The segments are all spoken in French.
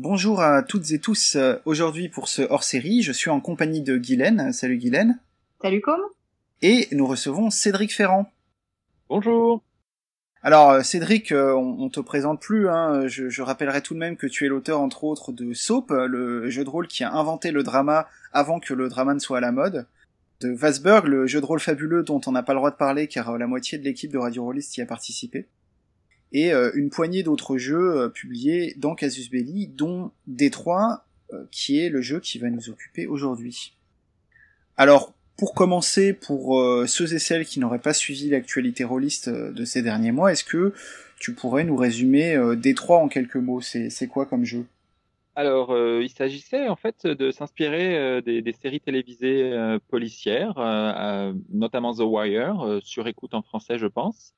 Bonjour à toutes et tous. Aujourd'hui pour ce hors-série, je suis en compagnie de Guylaine. Salut Guylaine. Salut Com. Et nous recevons Cédric Ferrand. Bonjour. Alors euh, Cédric, euh, on, te présente plus. Hein. Je, je, rappellerai tout de même que tu es l'auteur entre autres de Soap, le jeu de rôle qui a inventé le drama avant que le drama ne soit à la mode. De Vasberg, le jeu de rôle fabuleux dont on n'a pas le droit de parler car euh, la moitié de l'équipe de Radio Rollist y a participé. Et une poignée d'autres jeux publiés dans Casus Belli, dont Détroit, qui est le jeu qui va nous occuper aujourd'hui. Alors, pour commencer, pour euh, ceux et celles qui n'auraient pas suivi l'actualité rôliste euh, de ces derniers mois, est-ce que tu pourrais nous résumer euh, Détroit en quelques mots? C'est quoi comme jeu? Alors, il s'agissait en fait de s'inspirer des, séries télévisées policières, notamment The Wire, sur écoute en français, je pense,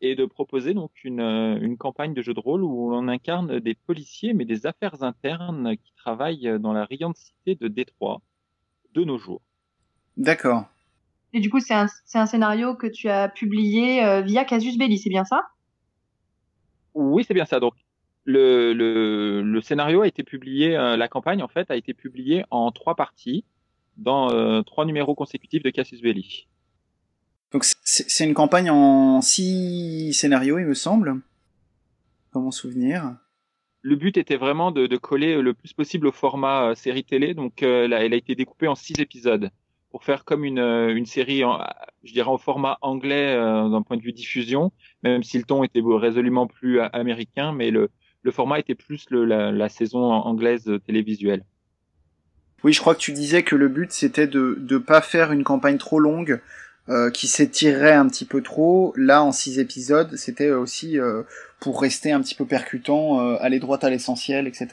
et de proposer donc une, une campagne de jeu de rôle où l'on incarne des policiers, mais des affaires internes qui travaillent dans la riante cité de Détroit de nos jours. D'accord. Et du coup, c'est un, un, scénario que tu as publié euh, via Casus Belli, c'est bien ça? Oui, c'est bien ça. Donc, le, le, le, scénario a été publié, euh, la campagne en fait a été publiée en trois parties dans euh, trois numéros consécutifs de Casus Belli. Donc c'est une campagne en six scénarios, il me semble, dans mon souvenir. Le but était vraiment de, de coller le plus possible au format série télé, donc elle a été découpée en six épisodes pour faire comme une, euh, une série, en, je dirais, au format anglais euh, d'un point de vue diffusion, même si le ton était résolument plus américain, mais le, le format était plus le, la, la, saison anglaise télévisuelle. Oui, je crois que tu disais que le but c'était de ne pas faire une campagne trop longue euh, qui s'étirerait un petit peu trop. Là, en six épisodes, c'était aussi euh, pour rester un petit peu percutant, euh, aller droit à l'essentiel, etc.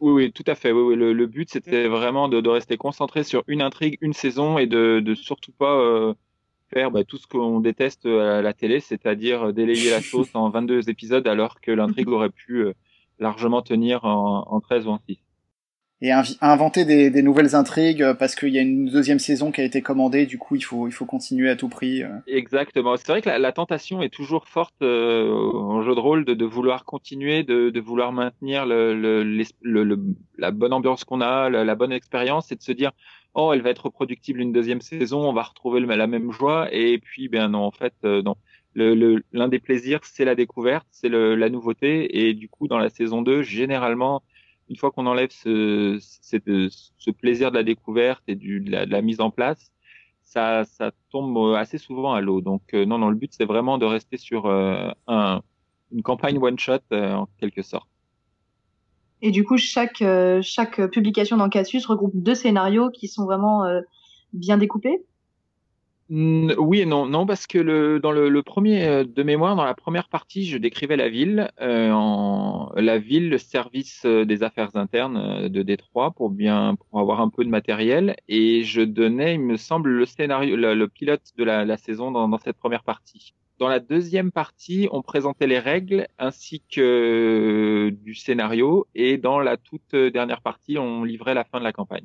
Oui, oui, tout à fait. Oui, oui. Le, le but, c'était vraiment de, de, rester concentré sur une intrigue, une saison, et de, de surtout pas euh, faire bah, tout ce qu'on déteste à la télé, c'est-à-dire délayer la sauce en 22 épisodes, alors que l'intrigue aurait pu euh, largement tenir en, en 13 ou en 6 et inventer des, nouvelles intrigues euh, parce qu'il y a une deuxième saison qui a été commandée, du coup il faut, il faut continuer à tout prix. Euh. Exactement. C'est vrai que la, tentation est toujours forte euh, en jeu de rôle de, de vouloir continuer, de, de, vouloir maintenir le, le, le, la bonne ambiance qu'on a, la, bonne expérience, et de se dire oh elle va être reproductible une deuxième saison, on va retrouver la même joie, et puis ben non en fait non. L'un des plaisirs, c'est la découverte, c'est la nouveauté, et du coup, dans la saison 2, généralement, une fois qu'on enlève ce, ce, plaisir de la découverte et de, la, mise en place, ça, tombe assez souvent à l'eau. Donc euh, non, non, le but c'est vraiment de rester sur euh, un, une campagne one shot euh, en quelque sorte. Et du coup, chaque chaque publication dans Casus regroupe deux scénarios qui sont vraiment bien découpés? Oui et non, non parce que le, dans le, le, premier euh, de mémoire, dans la première partie, je décrivais la ville, euh, en, la ville, le service euh, des affaires internes euh, de Détroit pour bien pour avoir un peu de matériel et je donnais, il me semble, le scénario, le, le pilote de la, la saison dans, dans, cette première partie. Dans la deuxième partie, on présentait les règles ainsi que du scénario et dans la toute dernière partie, on livrait la fin de la campagne.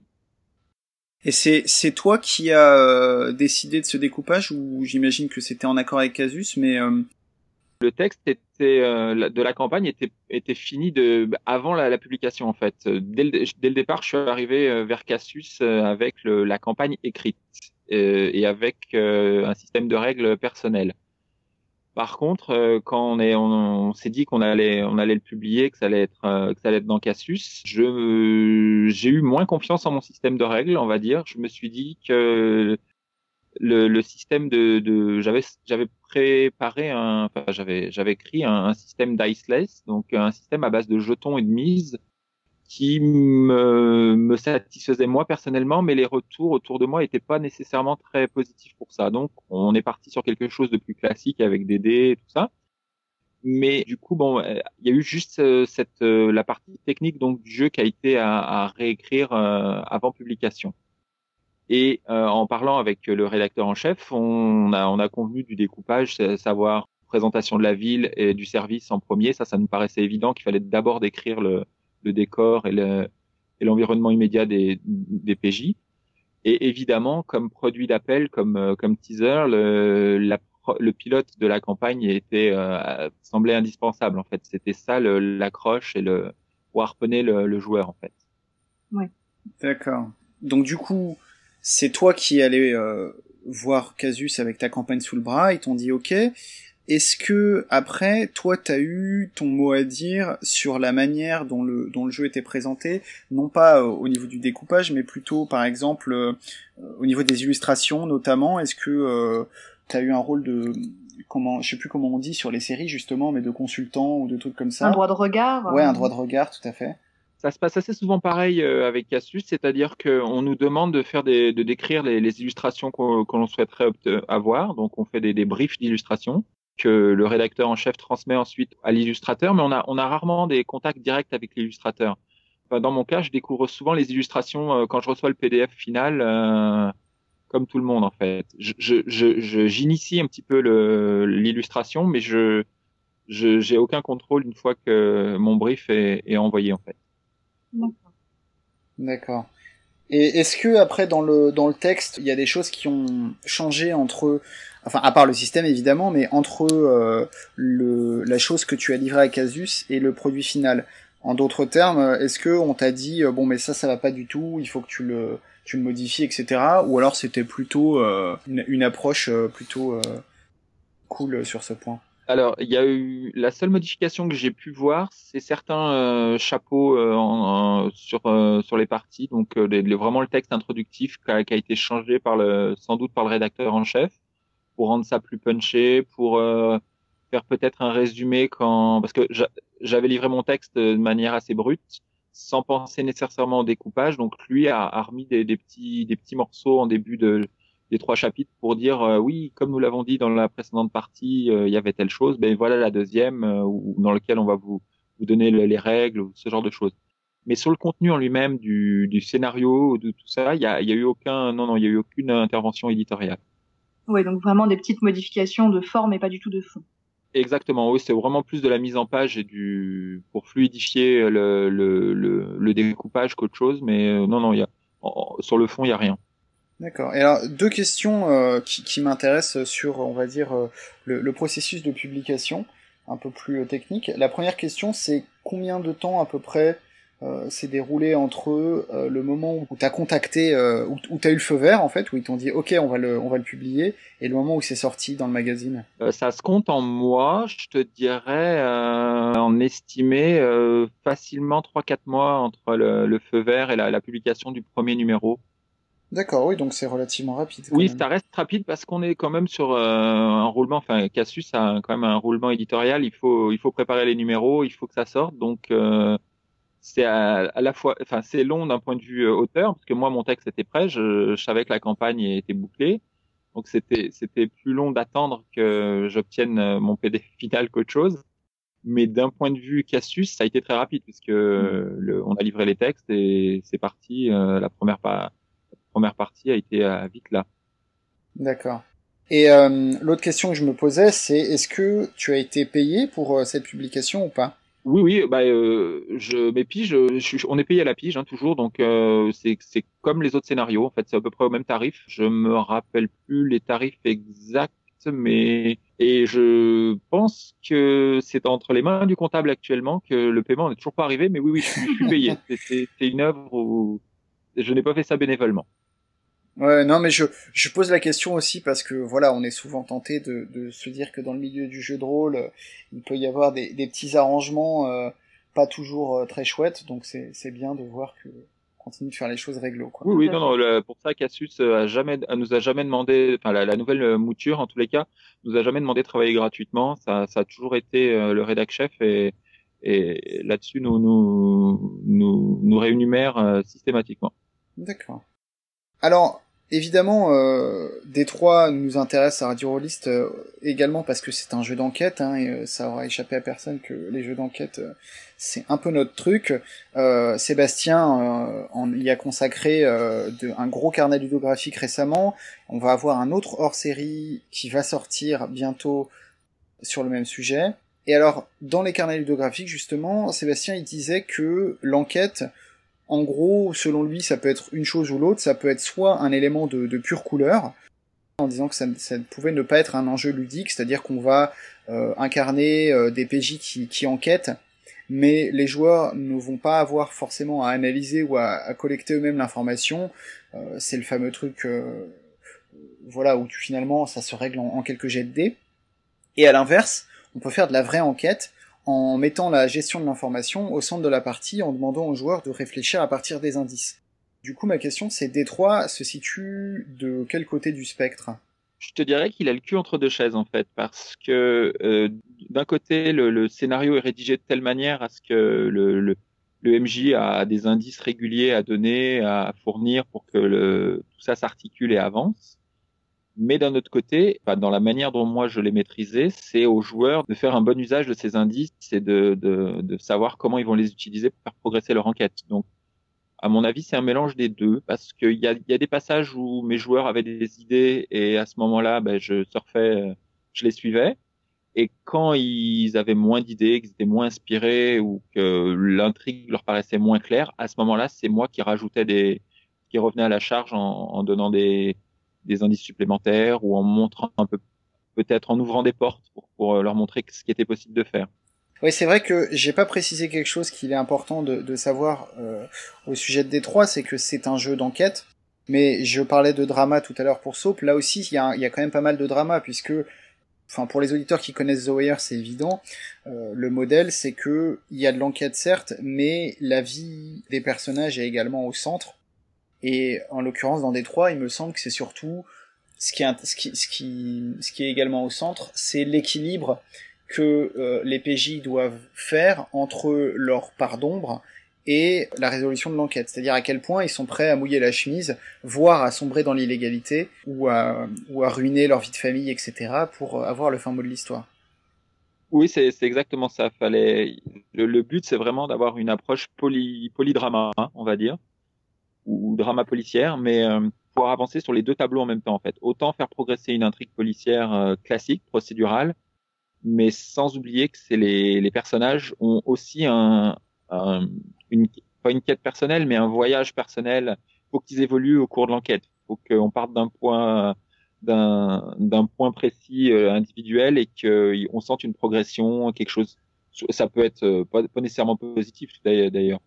Et c'est toi qui as euh, décidé de ce découpage ou j'imagine que c'était en accord avec Casus, mais euh, le texte était euh, de la campagne était était fini de avant la, publication en fait. Dès le, départ, je suis arrivé vers Casus avec la campagne écrite et avec un système de règles personnelles. Par contre, quand on est, on, s'est dit qu'on allait, on allait le publier, que ça allait être, que ça allait être dans Casus, je, j'ai eu moins confiance en mon système de règles, on va dire. Je me suis dit que le, système de, j'avais, j'avais préparé un, enfin, j'avais, écrit un, un système diceless, donc un système à base de jetons et de mises qui me, me satisfaisait moi personnellement, mais les retours autour de moi n'étaient pas nécessairement très positifs pour ça. Donc, on est parti sur quelque chose de plus classique avec des dés et tout ça. Mais du coup, bon, euh, il y a eu juste euh, cette euh, la partie technique donc du jeu qui a été à, à réécrire avant publication. Et en parlant avec le rédacteur en chef, on a on a convenu du découpage, savoir présentation de la ville et du service en premier. Ça, ça nous paraissait évident qu'il fallait d'abord décrire le le décor et l'environnement immédiat des, des PJ. Et évidemment, comme produit d'appel, comme, comme teaser, le, la, le pilote de la campagne était euh, semblait indispensable. En fait, c'était ça l'accroche et le pour harponner le, le joueur en fait. Ouais. D'accord. Donc du coup, c'est toi qui allais euh, voir Casus avec ta campagne sous le bras, ils t'ont dit OK. Est-ce que après, toi, t'as eu ton mot à dire sur la manière dont le dont le jeu était présenté, non pas euh, au niveau du découpage, mais plutôt, par exemple, euh, au niveau des illustrations, notamment. Est-ce que euh, t'as eu un rôle de comment, je sais plus comment on dit sur les séries justement, mais de consultant ou de trucs comme ça. Un droit de regard. Ouais, un droit de regard, tout à fait. Ça se passe assez souvent pareil avec Casus, c'est-à-dire qu'on nous demande de faire des, de décrire les, les illustrations qu'on qu souhaiterait avoir. Donc, on fait des, des briefs d'illustrations que le rédacteur en chef transmet ensuite à l'illustrateur, mais on a, on a rarement des contacts directs avec l'illustrateur. Enfin, dans mon cas, je découvre souvent les illustrations euh, quand je reçois le PDF final, euh, comme tout le monde en fait. Je, je, j'initie un petit peu l'illustration, mais je j'ai aucun contrôle une fois que mon brief est, est envoyé en fait. D'accord. Et est-ce que après dans le dans le texte, il y a des choses qui ont changé entre enfin à part le système évidemment, mais entre euh, le, la chose que tu as livrée à Casus et le produit final? En d'autres termes, est-ce que on t'a dit euh, bon mais ça ça va pas du tout, il faut que tu le tu le modifies etc. Ou alors c'était plutôt euh, une, approche euh, plutôt euh, cool sur ce point. Alors, il y a eu la seule modification que j'ai pu voir, c'est certains chapeaux sur sur les parties, donc les, vraiment le texte introductif qui a, qui a, été changé par le sans doute par le rédacteur en chef pour rendre ça plus punché, pour faire peut-être un résumé quand parce que j'avais livré mon texte de manière assez brute, sans penser nécessairement au découpage. Donc lui a, remis des, petits des petits morceaux en début de des trois chapitres pour dire euh, oui, comme nous l'avons dit dans la précédente partie, euh, il y avait telle chose. Ben voilà la deuxième euh, dans lequel on va vous vous donner le, les règles ce genre de choses. Mais sur le contenu en lui-même du, du scénario, de tout ça, il y a, y a eu aucun non non, il y a eu aucune intervention éditoriale. Oui, donc vraiment des petites modifications de forme et pas du tout de fond. Exactement, oui, c'est vraiment plus de la mise en page et du pour fluidifier le, découpage qu'autre chose, mais euh, non, non, il y a sur le fond, il y a rien. D'accord. Et alors deux questions euh, qui, m'intéressent sur, on va dire, euh, le, processus de publication, un peu plus technique. La première question, c'est combien de temps à peu près euh, s'est déroulé entre euh, le moment où tu as contacté, euh, où, où tu as eu le feu vert en fait, où ils t'ont dit ok on va le on va le publier, et le moment où c'est sorti dans le magazine Ça se compte en mois, je te dirais en estimé facilement 3-4 mois entre le, le, feu vert et la, la, publication du premier numéro. D'accord, oui, donc c'est relativement rapide. Oui, même. ça reste rapide parce qu'on est quand même sur un roulement, enfin Casus a quand même un roulement éditorial, il faut il faut préparer les numéros, il faut que ça sorte, donc c'est à, à, la fois, enfin c'est long d'un point de vue euh, auteur parce que moi mon texte était prêt, je, je savais que la campagne était bouclée, donc c'était c'était plus long d'attendre que j'obtienne euh, mon PDF final qu'autre chose. Mais d'un point de vue Casus, ça a été très rapide puisque mmh. le, on a livré les textes et c'est parti. Euh, la première la première partie a été euh, vite là. D'accord. Et euh, l'autre question que je me posais, c'est est-ce que tu as été payé pour cette publication ou pas? Oui, oui, bah, euh, je, mes piges, je, on est payé à la pige hein, toujours, donc euh, c'est comme les autres scénarios. En fait, c'est à peu près au même tarif. Je me rappelle plus les tarifs exacts, mais et je pense que c'est entre les mains du comptable actuellement que le paiement n'est toujours pas arrivé. Mais oui, oui, je, je suis payé. c'est une œuvre où je n'ai pas fait ça bénévolement. Ouais, non, mais je, je pose la question aussi parce que voilà, on est souvent tenté de, de se dire que dans le milieu du jeu de rôle, euh, il peut y avoir des, des petits arrangements euh, pas toujours euh, très chouettes, donc c'est bien de voir que continue de faire les choses réglo. Quoi. Oui, oui, non, non, le, pour ça, Cassius a jamais, nous a jamais demandé, enfin la, la, nouvelle mouture en tous les cas, nous a jamais demandé de travailler gratuitement. Ça, ça a toujours été euh, le rédac chef et, et là-dessus nous nous nous, nous réunumère euh, systématiquement. D'accord. Alors, Évidemment, euh, Détroit nous intéresse à Radio Rollist euh, également parce que c'est un jeu d'enquête, hein, et euh, ça aura échappé à personne que les jeux d'enquête, euh, c'est un peu notre truc. Sébastien en, y a consacré un gros carnet ludographique récemment. On va avoir un autre hors-série qui va sortir bientôt sur le même sujet. Et alors, dans les carnets ludographiques, justement, Sébastien, il disait que l'enquête en gros, selon lui, ça peut être une chose ou l'autre, ça peut être soit un élément de, pure couleur, en disant que ça, ça, pouvait ne pas être un enjeu ludique, c'est-à-dire qu'on va euh, incarner euh, des PJ qui, enquêtent, mais les joueurs ne vont pas avoir forcément à analyser ou à, collecter eux-mêmes l'information. Euh, c'est le fameux truc, voilà, où finalement ça se règle en, quelques jets de dés. Et à l'inverse, on peut faire de la vraie enquête en mettant la gestion de l'information au centre de la partie, en demandant aux joueurs de réfléchir à partir des indices. Du coup, ma question, c'est Détroit se situe de quel côté du spectre? Je te dirais qu'il a le cul entre deux chaises en fait, parce que euh, d'un côté le, scénario est rédigé de telle manière à ce que le, MJ a des indices réguliers à donner, à fournir pour que tout ça s'articule et avance. Mais d'un autre côté, dans la manière dont moi je l'ai maîtrisé, c'est aux joueurs de faire un bon usage de ces indices et de, de, de savoir comment ils vont les utiliser pour faire progresser leur enquête. Donc à mon avis, c'est un mélange des deux parce qu'il y a, y a des passages où mes joueurs avaient des idées et à ce moment-là, ben, je surfais, je les suivais. Et quand ils avaient moins d'idées, qu'ils étaient moins inspirés ou que l'intrigue leur paraissait moins claire, à ce moment-là, c'est moi qui rajoutais des, qui revenais à la charge en, en donnant des, des indices supplémentaires ou en montrant un peu, peut-être en ouvrant des portes pour, pour leur montrer ce qui était possible de faire. Oui, c'est vrai que j'ai pas précisé quelque chose qu'il est important de, de savoir euh, au sujet de Détroit, c'est que c'est un jeu d'enquête. Mais je parlais de drama tout à l'heure pour Soap. Là aussi, il y a, y a, quand même pas mal de drama puisque, enfin, pour les auditeurs qui connaissent The Wire, c'est évident. Euh, le modèle, c'est que il y a de l'enquête certes, mais la vie des personnages est également au centre. Et en l'occurrence, dans Détroit, il me semble que c'est surtout ce qui, est, également au centre, c'est l'équilibre que euh, les PJ doivent faire entre leur part d'ombre et la résolution de l'enquête. C'est-à-dire à quel point ils sont prêts à mouiller la chemise, voire à sombrer dans l'illégalité, ou à, ruiner leur vie de famille, etc., pour avoir le fin mot de l'histoire. Oui, c'est exactement ça. Fallait... Le, but, c'est vraiment d'avoir une approche poly, polydrama, hein, on va dire, ou drama policière, mais euh, pouvoir avancer sur les deux tableaux en même temps, en fait. Autant faire progresser une intrigue policière euh, classique, procédurale, mais sans oublier que c'est les, les, personnages ont aussi un, une, pas une quête personnelle, mais un voyage personnel. Faut qu'ils évoluent au cours de l'enquête. Faut qu'on parte d'un point d'un point précis euh, individuel et qu'on sente une progression, quelque chose. Ça peut être euh, pas, pas nécessairement positif d'ailleurs,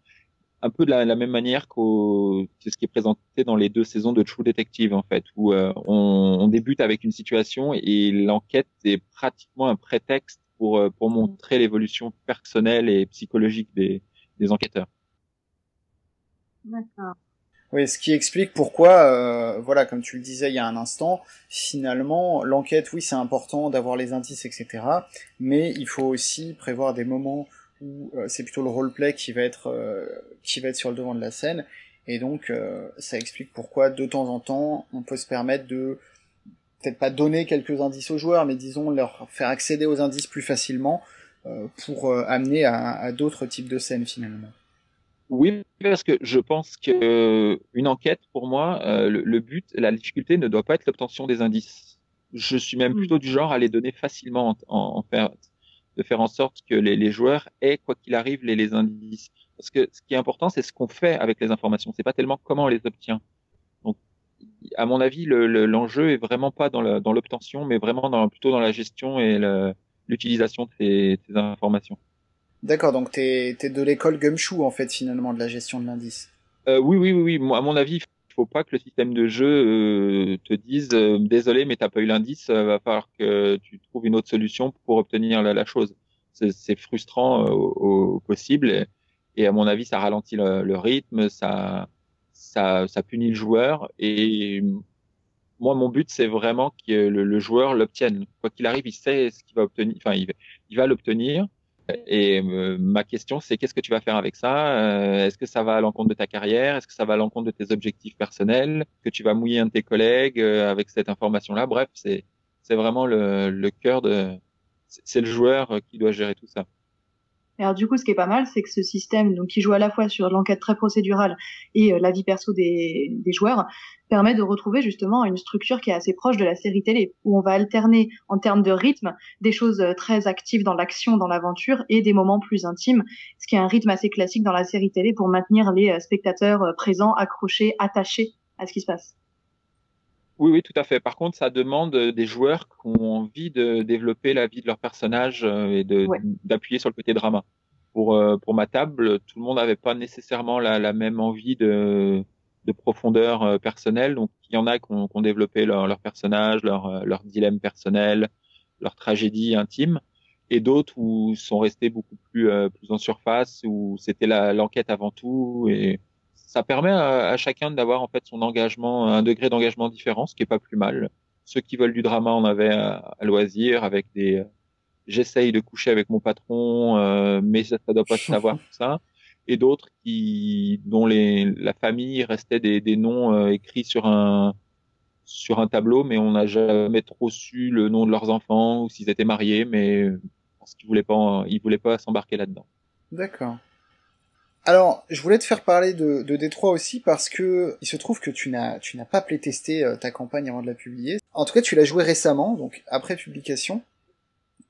un peu de la, même manière que ce qui est présenté dans les deux saisons de True Detective en fait, où euh, on, on, débute avec une situation et l'enquête est pratiquement un prétexte pour euh, pour montrer l'évolution personnelle et psychologique des, des enquêteurs. D'accord. Oui, ce qui explique pourquoi, euh, voilà, comme tu le disais il y a un instant, finalement, l'enquête, oui, c'est important d'avoir les indices, etc. Mais il faut aussi prévoir des moments où euh, c'est plutôt le roleplay qui va être euh, qui va être sur le devant de la scène et donc euh, ça explique pourquoi de temps en temps on peut se permettre de peut-être pas donner quelques indices aux joueurs mais disons leur faire accéder aux indices plus facilement pour amener à, à d'autres types de scènes finalement. Oui, parce que je pense que une enquête, pour moi, le, but, la difficulté ne doit pas être l'obtention des indices. Je suis même plutôt du genre à les donner facilement en, en, fait de faire en sorte que les, les joueurs aient, quoi qu'il arrive, les, les, indices. Parce que ce qui est important, c'est ce qu'on fait avec les informations. C'est pas tellement comment on les obtient. Donc, à mon avis, l'enjeu le, est vraiment pas dans l'obtention, mais vraiment dans, plutôt dans la gestion et l'utilisation de ces, ces, informations. D'accord, donc t'es es de l'école Gumshoe en fait finalement de la gestion de l'indice. Euh, oui, oui, oui, oui. À mon avis, faut pas que le système de jeu euh, te dise euh, désolé mais t'as pas eu l'indice, euh, va falloir que tu trouves une autre solution pour obtenir la, chose. C'est frustrant au, possible et, à mon avis ça ralentit le, rythme, ça, ça ça punit le joueur et moi mon but c'est vraiment que le, joueur l'obtienne. Quoi qu'il arrive, il sait ce qu'il va obtenir, enfin il va l'obtenir et euh, ma question, c'est qu'est-ce que tu vas faire avec ça? Euh, Est-ce que ça va à l'encontre de ta carrière? Est-ce que ça va à l'encontre de tes objectifs personnels? Que tu vas mouiller un de tes collègues euh, avec cette information-là? Bref, c'est c'est vraiment le, le cœur de. C'est le joueur qui doit gérer tout ça alors du coup, ce qui est pas mal, c'est que ce système, donc qui joue à la fois sur l'enquête très procédurale et euh, la vie perso des, des, joueurs, permet de retrouver justement une structure qui est assez proche de la série télé, où on va alterner en termes de rythme des choses euh, très actives dans l'action, dans l'aventure, et des moments plus intimes, ce qui est un rythme assez classique dans la série télé pour maintenir les euh, spectateurs présents, accrochés, attachés à ce qui se passe. Oui, oui, tout à fait. Par contre, ça demande des joueurs qui ont envie de développer la vie de leur personnage et de d'appuyer sur le côté drama. pour euh, pour ma table, tout le monde n'avait pas nécessairement la, la, même envie de de profondeur euh, personnelle. Donc il y en a qui ont, qui ont développé leur, leur personnage, leur euh, leur dilemme personnel, leur tragédie intime, et d'autres où sont restés beaucoup plus plus en surface, où c'était l'enquête avant tout et ça permet à, à chacun d'avoir en fait son engagement, un degré d'engagement différent, ce qui est pas plus mal. Ceux qui veulent du drama en avaient à, loisir avec des j'essaye de coucher avec mon patron, euh, mais ça, ça doit pas se savoir tout ça. Et d'autres qui, dont la famille restait des, noms euh, écrits sur un tableau, mais on n'a jamais trop su le nom de leurs enfants ou s'ils étaient mariés, mais parce qu'ils voulaient ils voulaient pas s'embarquer là-dedans. D'accord. Alors, je voulais te faire parler de, Détroit aussi parce que il se trouve que tu n'as pas playtesté euh, ta campagne avant de la publier. En tout cas, tu l'as joué récemment, donc après publication.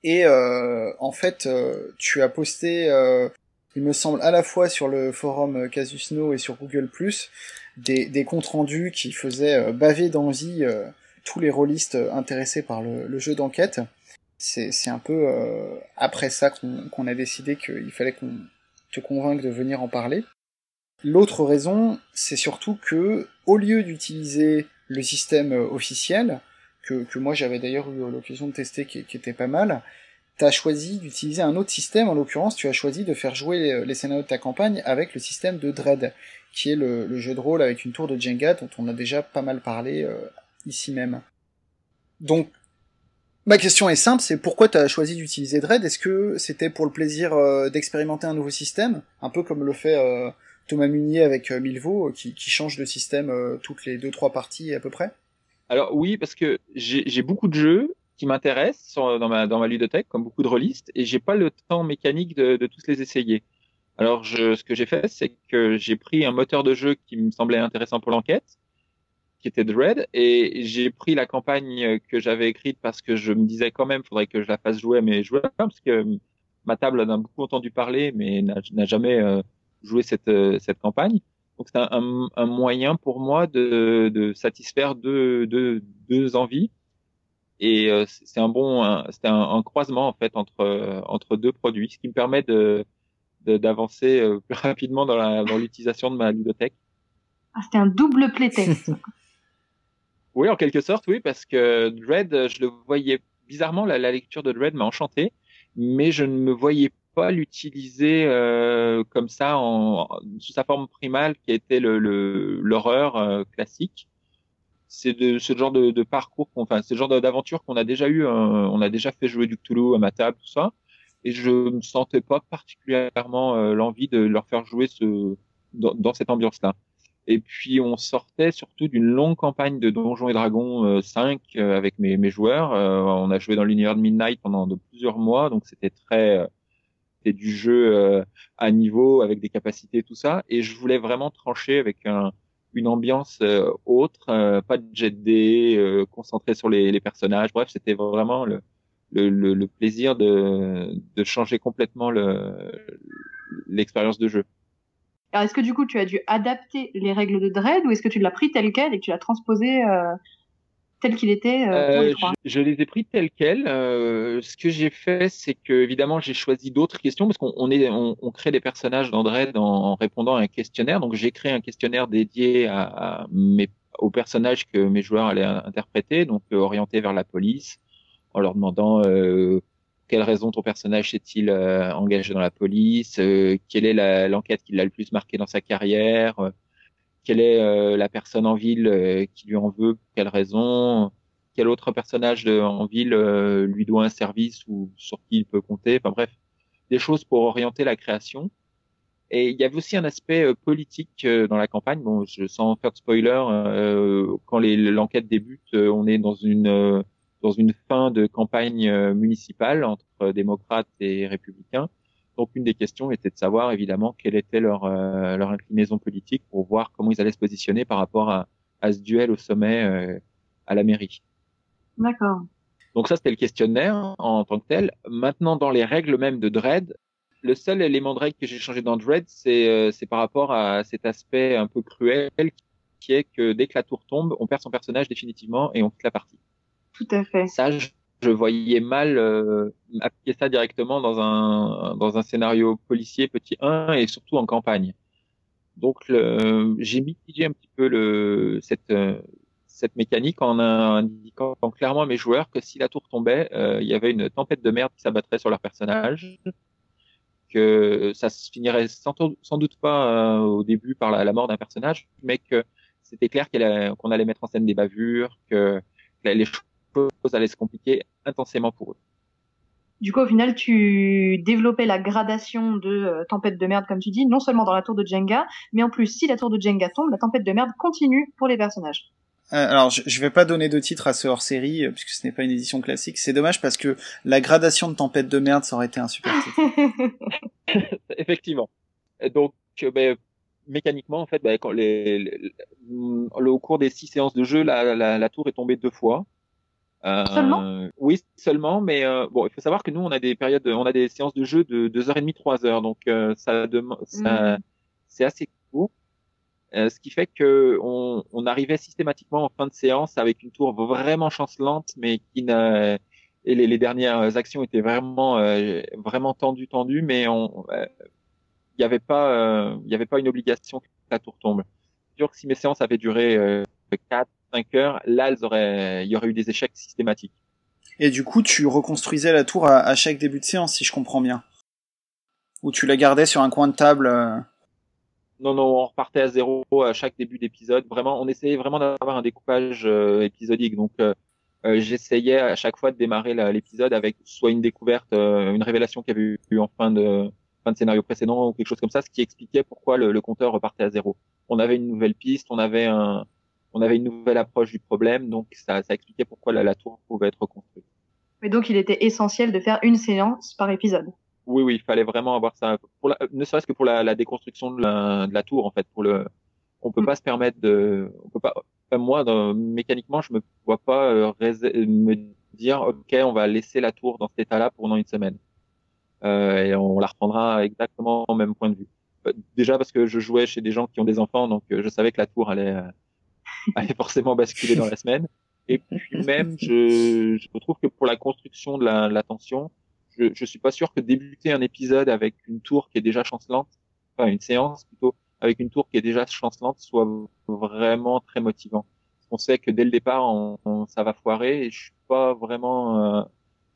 Et euh, en fait, euh, tu as posté, il me semble, à la fois sur le forum Casusno et sur Google des, des comptes rendus qui faisaient baver d'envie tous les rôlistes intéressés par le jeu d'enquête. C'est un peu après ça qu'on a décidé qu'il fallait qu'on te convainque de venir en parler. L'autre raison, c'est surtout que, au lieu d'utiliser le système officiel, que, moi j'avais d'ailleurs eu l'occasion de tester qui, était pas mal, tu as choisi d'utiliser un autre système, en l'occurrence tu as choisi de faire jouer les, scénarios de ta campagne avec le système de Dread, qui est le, jeu de rôle avec une tour de Jenga dont on a déjà pas mal parlé euh, ici même. Donc ma question est simple, c'est pourquoi tu as choisi d'utiliser Dread? Est-ce que c'était pour le plaisir euh, d'expérimenter un nouveau système, un peu comme le fait euh, Thomas Munier avec Milvaux, qui, qui, change de système toutes les deux trois parties à peu près? Alors oui, parce que j'ai beaucoup de jeux qui m'intéressent dans ma, dans ma ludothèque, comme beaucoup de rôlistes, et j'ai pas le temps mécanique de, tous les essayer. Alors ce que j'ai fait, c'est que j'ai pris un moteur de jeu qui me semblait intéressant pour l'enquête, qui était Dread, et j'ai pris la campagne que j'avais écrite parce que je me disais quand même, faudrait que je la fasse jouer à mes joueurs, parce que ma table en a beaucoup entendu parler, mais n'a jamais euh, joué cette, euh, cette campagne. Donc c'est un, un, moyen pour moi de, de satisfaire deux, deux, deux envies. Et euh, c'est un bon, c'est un, un, croisement en fait entre entre deux produits, ce qui me permet de d'avancer plus rapidement dans l'utilisation de ma bibliothèque. Ah, c'était un double playtest. oui, en quelque sorte, oui, parce que Dread, je le voyais bizarrement, la, lecture de Dread m'a enchanté, mais je ne me voyais pas l'utiliser euh, comme ça en, sous sa forme primale qui était le l'horreur euh, classique. C'est ce genre de, de parcours, enfin ce genre d'aventure qu'on a déjà eu, euh, on a déjà fait jouer du Cthulhu à ma table, tout ça, et je ne sentais pas particulièrement euh, l'envie de leur faire jouer ce dans, dans cette ambiance-là. Et puis on sortait surtout d'une longue campagne de Donjons et Dragons 5 avec mes, mes joueurs. on a joué dans l'univers de Midnight pendant de plusieurs mois, donc c'était très c'était du jeu euh, à niveau avec des capacités tout ça. Et je voulais vraiment trancher avec un, une ambiance euh, autre euh, pas de jet d concentré sur les, les personnages. Bref c'était vraiment le, le, le, plaisir de, de changer complètement l'expérience de jeu alors est-ce que du coup tu as dû adapter les règles de Dread ou est-ce que tu l'as pris tel quel et que tu l'as transposé tel qu'il était euh, euh je, je, les ai pris tel quel. Euh, ce que j'ai fait, c'est que évidemment j'ai choisi d'autres questions parce qu'on on est on, on, crée des personnages dans Dread en, en, répondant à un questionnaire. Donc j'ai créé un questionnaire dédié à, à mes, aux personnages que mes joueurs allaient interpréter, donc euh, orienté vers la police, en leur demandant euh, quelle raison ton personnage s'est-il engagé dans la police, quelle est l'enquête qui l'a le plus marqué dans sa carrière quelle est euh, la personne en ville euh, qui lui en veut, pour quelle raison, quel autre personnage de, en ville euh, lui doit un service ou sur qui il peut compter. Enfin bref, des choses pour orienter la création. Et il y avait aussi un aspect politique dans la campagne. Bon, je, sans faire de spoiler, quand l'enquête débute, on est dans une dans une fin de campagne municipale entre démocrates et républicains. Donc une des questions était de savoir évidemment quelle était leur, euh, leur inclinaison politique pour voir comment ils allaient se positionner par rapport à, à ce duel au sommet euh, à la mairie. D'accord. Donc ça c'était le questionnaire en tant que tel. Maintenant dans les règles même de Dread, le seul élément de règle que j'ai changé dans Dread, c'est euh, c'est par rapport à cet aspect un peu cruel qui est que dès que la tour tombe, on perd son personnage définitivement et on quitte la partie. Tout à fait. Ça, je voyais mal euh, appliquer ça directement dans un dans un scénario policier petit 1 et surtout en campagne. Donc j'ai mitigé un petit peu cette cette mécanique en indiquant clairement à mes joueurs que si la tour tombait, il y avait une tempête de merde qui s'abattrait sur leur personnage, que ça se finirait sans, doute pas au début par la mort d'un personnage, mais que c'était clair qu'on allait mettre en scène des bavures, que les choses allaient se compliquer intensément pour eux. Du coup, au final, tu développais la gradation de euh, tempête de merde, comme tu dis, non seulement dans la tour de Jenga, mais en plus, si la tour de Jenga tombe, la tempête de merde continue pour les personnages. Euh, alors, je, je vais pas donner de titre à ce hors-série, euh, puisque ce n'est pas une édition classique. C'est dommage parce que la gradation de tempête de merde, ça aurait été un super titre. Effectivement. Donc, ben, mécaniquement, en fait, bah, quand les, les, au cours des six séances de jeu, la, la, la tour est tombée deux fois. Euh, seulement Oui, seulement, mais euh, bon, il faut savoir que nous, on a des périodes, on a des séances de jeu de deux heures et demie, trois heures, donc euh, ça, ça mm. c'est assez court. Euh, ce qui fait que on, on, arrivait systématiquement en fin de séance avec une tour vraiment chancelante, mais qui n'a et les, les, dernières actions étaient vraiment vraiment tendues, tendues, mais on il n'y avait pas, euh, il y avait pas une obligation que la tour tombe. C'est sûr que si mes séances avaient duré euh, 4, 5 heures, là, il y aurait eu des échecs systématiques. Et du coup, tu reconstruisais la tour à, à, chaque début de séance, si je comprends bien. Ou tu la gardais sur un coin de table. Euh... Non, non, on repartait à zéro à chaque début d'épisode. Vraiment, on essayait vraiment d'avoir un découpage euh, épisodique. Donc, euh, euh, j'essayais à chaque fois de démarrer l'épisode avec soit une découverte, une révélation qu'il y avait eu en fin de, fin de scénario précédent ou quelque chose comme ça, ce qui expliquait pourquoi le, le, compteur repartait à zéro. On avait une nouvelle piste, on avait un, on avait une nouvelle approche du problème, donc ça, ça expliquait pourquoi la, la tour pouvait être reconstruite. Mais donc il était essentiel de faire une séance par épisode. Oui, oui, il fallait vraiment avoir ça, pour la, ne serait-ce que pour la, la déconstruction de la, de la, tour en fait. Pour le, on peut mm. pas se permettre de, on peut pas. moi, dans, mécaniquement, je me vois pas euh, me dire, ok, on va laisser la tour dans cet état-là pendant une semaine euh, et on la reprendra exactement au même point de vue. Euh, déjà parce que je jouais chez des gens qui ont des enfants, donc euh, je savais que la tour allait, euh, allait forcément basculer dans la semaine. Et puis même, je, je trouve que pour la construction de la, la tension, je, je suis pas sûr que débuter un épisode avec une tour qui est déjà chancelante, enfin une séance plutôt, avec une tour qui est déjà chancelante, soit vraiment très motivant. On sait que dès le départ, on, on, ça va foirer et je suis pas vraiment euh,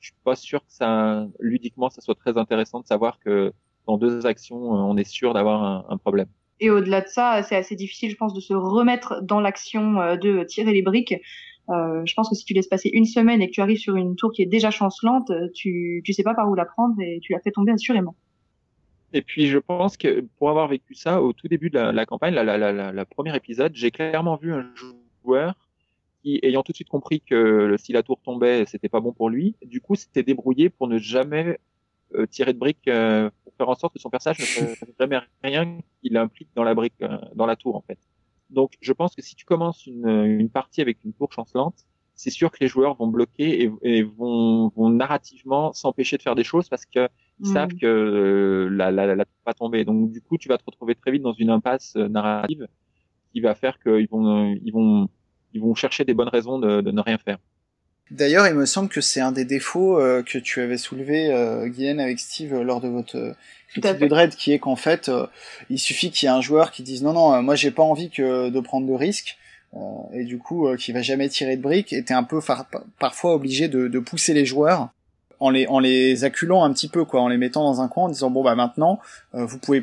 je suis pas sûr que ça, ludiquement, ça soit très intéressant de savoir que dans deux actions, euh, on est sûr d'avoir un, un, problème. Et au-delà de ça, c'est assez difficile, je pense, de se remettre dans l'action euh, de tirer les briques. Euh, je pense que si tu laisses passer une semaine et que tu arrives sur une tour qui est déjà chancelante, tu tu sais pas par où la prendre et tu la fais tomber assurément. Et puis je pense que pour avoir vécu ça au tout début de la, campagne, la, la, la, la premier épisode, j'ai clairement vu un joueur ayant tout de suite compris que si la tour tombait, c'était pas bon pour lui, du coup, s'était débrouillé pour ne jamais euh, tirer de briques euh, pour faire en sorte que son personnage ne fasse jamais rien qu'il implique dans la brique, euh, dans la tour en fait. Donc, je pense que si tu commences une, une partie avec une tour chancelante, c'est sûr que les joueurs vont bloquer et, et vont, vont, narrativement s'empêcher de faire des choses parce que ils savent mm. que la, la, la, tour va tomber. Donc, du coup, tu vas te retrouver très vite dans une impasse narrative qui va faire qu'ils vont, ils vont ils vont chercher des bonnes raisons de, de ne rien faire. D'ailleurs, il me semble que c'est un des défauts euh, que tu avais soulevé, euh, Guylaine, avec Steve lors de votre euh, critique de Dread, qui est qu'en fait, euh, il suffit qu'il y ait un joueur qui dise non, non, moi j'ai pas envie que de prendre de risques, et du coup, qui va jamais tirer de briques, et t'es un peu parfois obligé de, de, pousser les joueurs en les en les acculant un petit peu, quoi, en les mettant dans un coin, en disant bon bah maintenant, vous pouvez